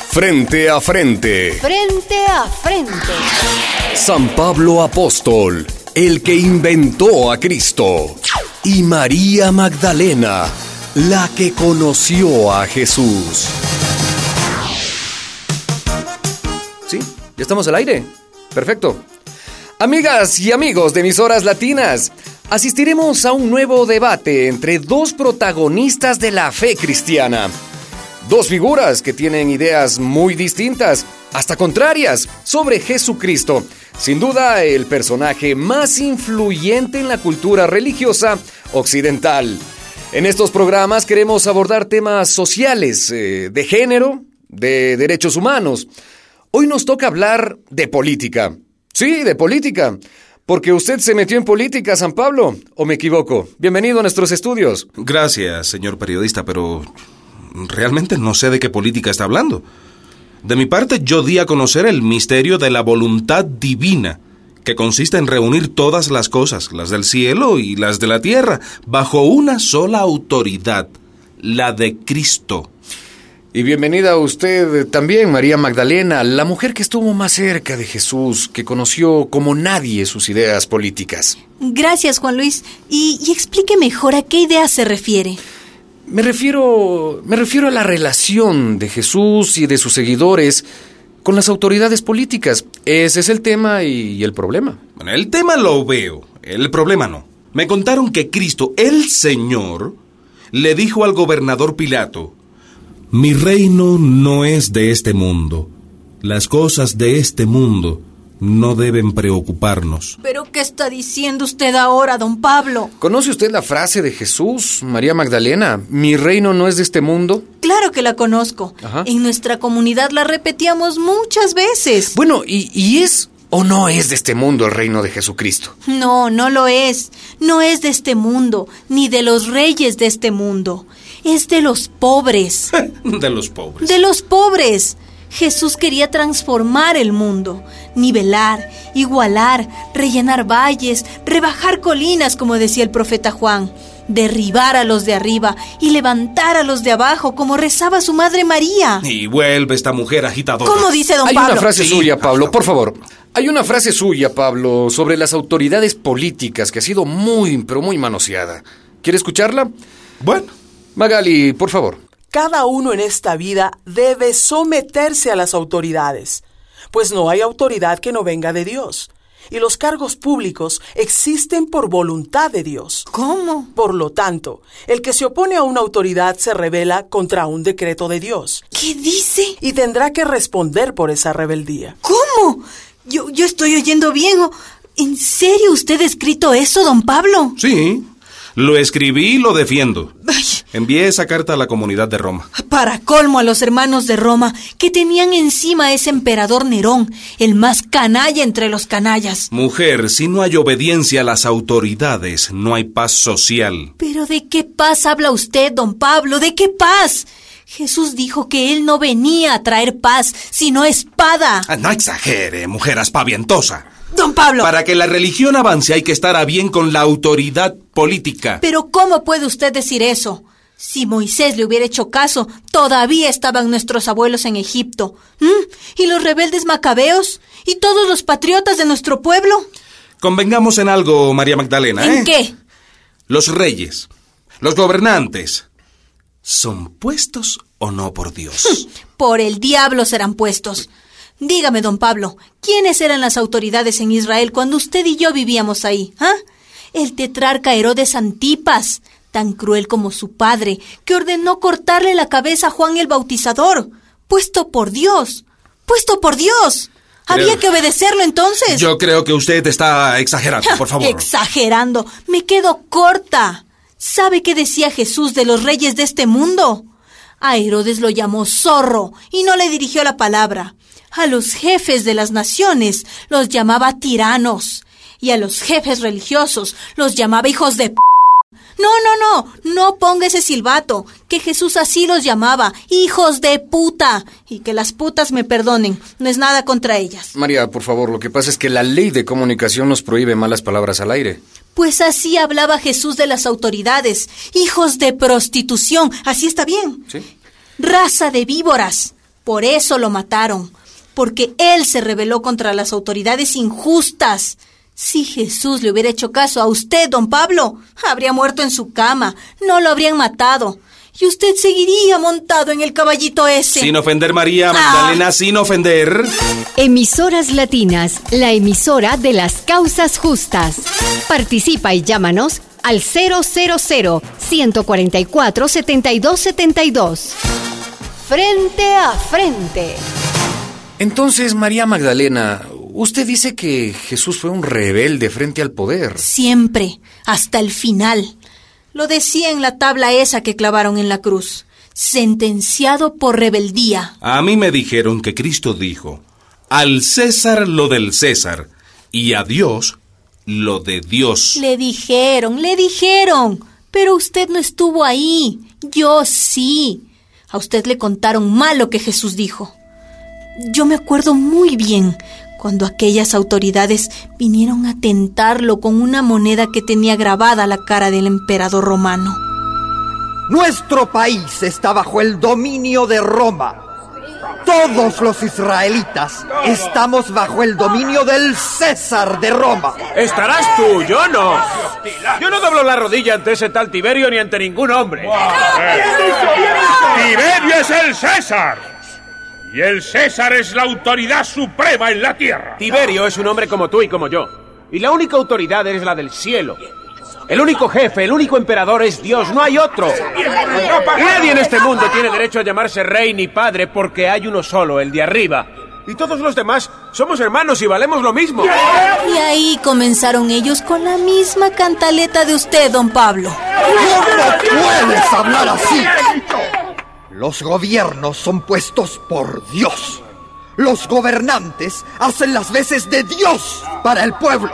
Frente a frente. Frente a frente. San Pablo Apóstol, el que inventó a Cristo. Y María Magdalena, la que conoció a Jesús. ¿Sí? ¿Ya estamos al aire? Perfecto. Amigas y amigos de emisoras latinas, asistiremos a un nuevo debate entre dos protagonistas de la fe cristiana. Dos figuras que tienen ideas muy distintas, hasta contrarias, sobre Jesucristo. Sin duda, el personaje más influyente en la cultura religiosa occidental. En estos programas queremos abordar temas sociales, eh, de género, de derechos humanos. Hoy nos toca hablar de política. Sí, de política. Porque usted se metió en política, San Pablo, ¿o me equivoco? Bienvenido a nuestros estudios. Gracias, señor periodista, pero realmente no sé de qué política está hablando. De mi parte, yo di a conocer el misterio de la voluntad divina, que consiste en reunir todas las cosas, las del cielo y las de la tierra, bajo una sola autoridad, la de Cristo. Y bienvenida a usted también, María Magdalena, la mujer que estuvo más cerca de Jesús, que conoció como nadie sus ideas políticas. Gracias, Juan Luis. Y, y explique mejor a qué idea se refiere. Me refiero, me refiero a la relación de Jesús y de sus seguidores con las autoridades políticas. Ese es el tema y el problema. Bueno, el tema lo veo, el problema no. Me contaron que Cristo, el Señor, le dijo al gobernador Pilato, Mi reino no es de este mundo. Las cosas de este mundo no deben preocuparnos. ¿Pero qué está diciendo usted ahora, don Pablo? ¿Conoce usted la frase de Jesús, María Magdalena? Mi reino no es de este mundo. Claro que la conozco. Ajá. En nuestra comunidad la repetíamos muchas veces. Bueno, ¿y, y es o no es de este mundo el reino de Jesucristo? No, no lo es. No es de este mundo, ni de los reyes de este mundo. Es de los pobres. de los pobres. De los pobres. Jesús quería transformar el mundo, nivelar, igualar, rellenar valles, rebajar colinas, como decía el profeta Juan, derribar a los de arriba y levantar a los de abajo, como rezaba su madre María. Y vuelve esta mujer agitadora. ¿Cómo dice don Hay Pablo? una frase Sí, suya, Pablo, por favor. Hay una frase suya, Pablo, sobre las autoridades políticas que ha sido muy, pero muy manoseada. ¿Quiere escucharla? Bueno, Magali, por favor. Cada uno en esta vida debe someterse a las autoridades, pues no hay autoridad que no venga de Dios, y los cargos públicos existen por voluntad de Dios. ¿Cómo? Por lo tanto, el que se opone a una autoridad se rebela contra un decreto de Dios, ¿Qué dice? y tendrá que responder por esa rebeldía. ¿Cómo? Yo, yo estoy oyendo bien. ¿o- ¿En serio usted ha escrito eso, don Pablo? sí. Lo escribí y lo defiendo. Ay, Envié esa carta a la comunidad de Roma. Para colmo a los hermanos de Roma, que tenían encima a ese emperador Nerón, el más canalla entre los canallas. Mujer, si no hay obediencia a las autoridades, no hay paz social. Pero ¿de qué paz habla usted, don Pablo? ¿De qué paz? Jesús dijo que él no venía a traer paz, sino espada. Ah, No exagere, mujer aspavientosa. Don Pablo. Para que la religión avance hay que estar a bien con la autoridad política. Pero ¿cómo puede usted decir eso? Si Moisés le hubiera hecho caso, todavía estaban nuestros abuelos en Egipto. ¿Mm? ¿Y los rebeldes macabeos? ¿Y todos los patriotas de nuestro pueblo? Convengamos en algo, María Magdalena. ¿En ¿eh? qué? Los reyes, los gobernantes, ¿son puestos o no por Dios? Por el diablo serán puestos. Dígame, don Pablo, ¿quiénes eran las autoridades en Israel cuando usted y yo vivíamos ahí? ¿Ah? El tetrarca Herodes Antipas, tan cruel como su padre, que ordenó cortarle la cabeza a Juan el Bautizador. Puesto por Dios. Puesto por Dios. Había que obedecerlo entonces. Yo creo que usted está exagerando, por favor. Exagerando. Me quedo corta. ¿Sabe qué decía Jesús de los reyes de este mundo? A Herodes lo llamó zorro y no le dirigió la palabra. A los jefes de las naciones los llamaba tiranos y a los jefes religiosos los llamaba hijos de p. No, no, no, no ponga ese silbato, que Jesús así los llamaba, hijos de puta, y que las putas me perdonen, no es nada contra ellas. María, por favor, lo que pasa es que la ley de comunicación nos prohíbe malas palabras al aire. Pues así hablaba Jesús de las autoridades, hijos de prostitución, así está bien. ¿Sí? Raza de víboras. Por eso lo mataron, porque él se rebeló contra las autoridades injustas. Si Jesús le hubiera hecho caso a usted, don Pablo, habría muerto en su cama, no lo habrían matado. Y usted seguiría montado en el caballito ese. Sin ofender, María Magdalena, sin ofender. Emisoras Latinas, la emisora de las causas justas. Participa y llámanos al 000 144 7272. Frente a frente. Entonces, María Magdalena, usted dice que Jesús fue un rebelde frente al poder. Siempre, hasta el final. Lo decía en la tabla esa que clavaron en la cruz. Sentenciado por rebeldía. A mí me dijeron que Cristo dijo, al César lo del César y a Dios lo de Dios. Le dijeron, le dijeron. Pero usted no estuvo ahí. Yo sí. A usted le contaron mal lo que Jesús dijo. Yo me acuerdo muy bien cuando aquellas autoridades vinieron a tentarlo con una moneda que tenía grabada la cara del emperador romano. Nuestro país está bajo el dominio de Roma. Todos los israelitas estamos bajo el dominio del César de Roma. Estarás tú, yo no. Yo no doblo la rodilla ante ese tal Tiberio ni ante ningún hombre. Tiberio es el César. Y el César es la autoridad suprema en la tierra. Tiberio es un hombre como tú y como yo. Y la única autoridad es la del cielo. El único jefe, el único emperador es Dios, no hay otro. Nadie en este mundo tiene derecho a llamarse rey ni padre porque hay uno solo, el de arriba. Y todos los demás somos hermanos y valemos lo mismo. Y ahí comenzaron ellos con la misma cantaleta de usted, don Pablo. ¿Cómo puedes hablar así? Los gobiernos son puestos por Dios. Los gobernantes hacen las veces de Dios para el pueblo.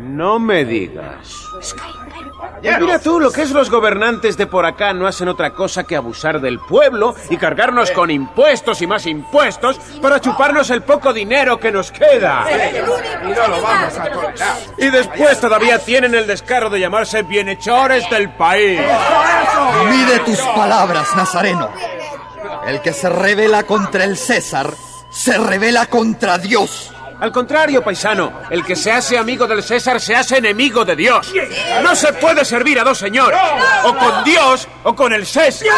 No me digas. Mira tú, lo que es los gobernantes de por acá no hacen otra cosa que abusar del pueblo y cargarnos con impuestos y más impuestos para chuparnos el poco dinero que nos queda. Y no lo vamos a tolerar. Y después todavía tienen el descaro de llamarse bienhechores del país. Mide tus palabras, Nazareno. El que se revela contra el César, se revela contra Dios. Al contrario, paisano, el que se hace amigo del César se hace enemigo de Dios. No se puede servir a dos señores, o con Dios o con el César.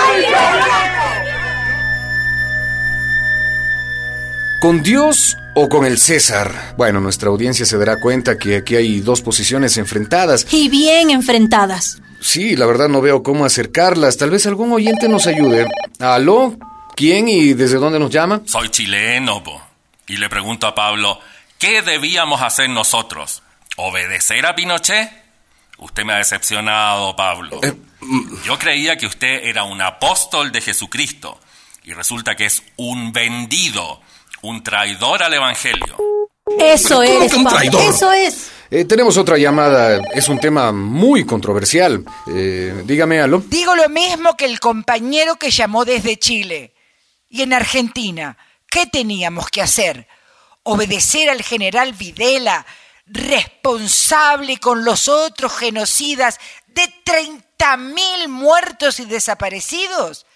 ¿Con Dios o con el César? Bueno, nuestra audiencia se dará cuenta que aquí hay dos posiciones enfrentadas. Y bien enfrentadas. Sí, la verdad no veo cómo acercarlas. Tal vez algún oyente nos ayude. ¿Aló? ¿Quién y desde dónde nos llama? Soy chileno, po. Y le pregunto a Pablo, ¿qué debíamos hacer nosotros? ¿Obedecer a Pinochet? Usted me ha decepcionado, Pablo. Eh, Yo creía que usted era un apóstol de Jesucristo y resulta que es un vendido, un traidor al Evangelio. Eso ¿Pero cómo es, un Pablo, traidor? Eso es. Eh, tenemos otra llamada. Es un tema muy controversial. Eh, dígame, aló. Digo lo mismo que el compañero que llamó desde Chile. Y en Argentina, ¿qué teníamos que hacer? ¿Obedecer al general Videla, responsable con los otros genocidas de 30.000 muertos y desaparecidos?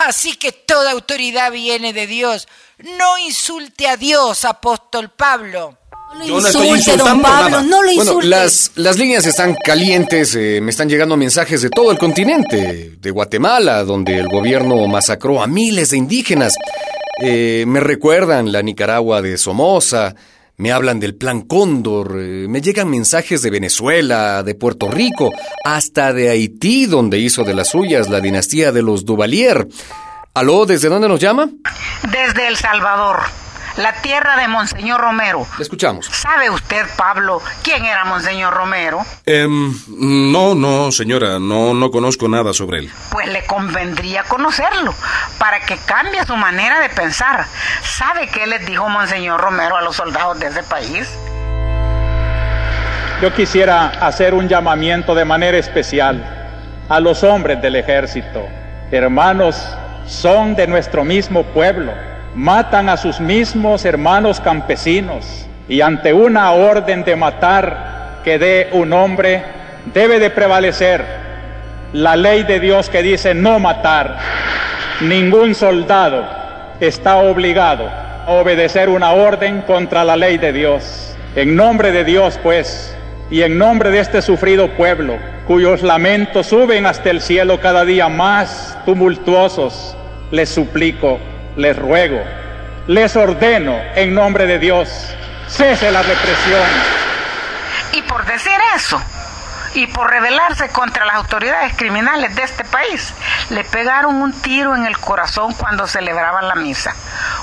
Así que toda autoridad viene de Dios. No insulte a Dios, apóstol Pablo. No Yo lo no estoy insulte, don insultando Pablo, nada. no lo Bueno, insulte. las, las líneas están calientes, eh, me están llegando mensajes de todo el continente, de Guatemala, donde el gobierno masacró a miles de indígenas. Eh, me recuerdan la Nicaragua de Somoza, me hablan del Plan Cóndor, eh, me llegan mensajes de Venezuela, de Puerto Rico, hasta de Haití, donde hizo de las suyas la dinastía de los Duvalier. ¿Aló? ¿Desde dónde nos llama? Desde El Salvador, la tierra de Monseñor Romero. Le escuchamos. ¿Sabe usted, Pablo, quién era Monseñor Romero? Em, no, no, señora, no, no conozco nada sobre él. Pues le convendría conocerlo para que cambie su manera de pensar. ¿Sabe qué les dijo Monseñor Romero a los soldados de ese país? Yo quisiera hacer un llamamiento de manera especial a los hombres del ejército. Hermanos, son de nuestro mismo pueblo. Matan a sus mismos hermanos campesinos. Y ante una orden de matar que dé un hombre, debe de prevalecer la ley de Dios que dice no matar. Ningún soldado está obligado a obedecer una orden contra la ley de Dios. En nombre de Dios, pues, y en nombre de este sufrido pueblo, cuyos lamentos suben hasta el cielo cada día más tumultuosos, les suplico, les ruego, les ordeno en nombre de Dios, cese la represión. Y por decir eso, y por rebelarse contra las autoridades criminales de este país, le pegaron un tiro en el corazón cuando celebraban la misa.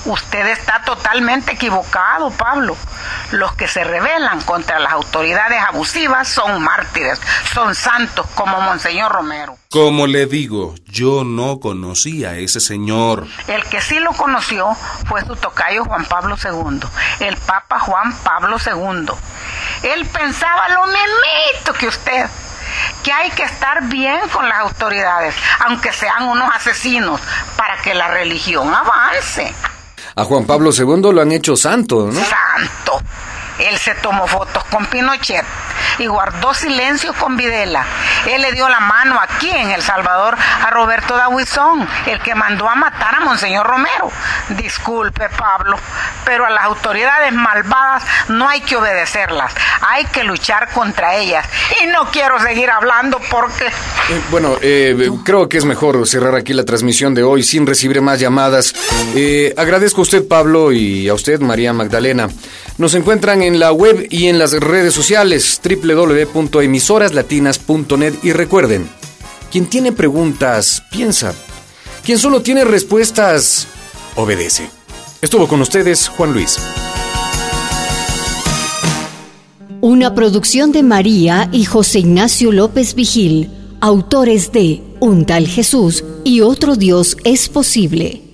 Usted está totalmente equivocado, Pablo. Los que se rebelan contra las autoridades abusivas son mártires, son santos como Monseñor Romero. Como le digo, yo no conocí a ese señor. El que sí lo conoció fue su tocayo Juan Pablo II, el Papa Juan Pablo II. Él pensaba lo mismito que usted, que hay que estar bien con las autoridades, aunque sean unos asesinos, para que la religión avance. A Juan Pablo II lo han hecho santo, ¿no? Santo. Él se tomó fotos con Pinochet y guardó silencio con Videla. Él le dio la mano aquí en El Salvador a Roberto Dahuizón, el que mandó a matar a Monseñor Romero. Disculpe, Pablo, pero a las autoridades malvadas no hay que obedecerlas, hay que luchar contra ellas. Y no quiero seguir hablando porque... Eh, bueno, eh, creo que es mejor cerrar aquí la transmisión de hoy sin recibir más llamadas. Eh, agradezco a usted, Pablo, y a usted, María Magdalena. Nos encuentran en la web y en las redes sociales www.emisoraslatinas.net y recuerden, quien tiene preguntas, piensa. Quien solo tiene respuestas, obedece. Estuvo con ustedes Juan Luis. Una producción de María y José Ignacio López Vigil, autores de Un tal Jesús y otro Dios es posible.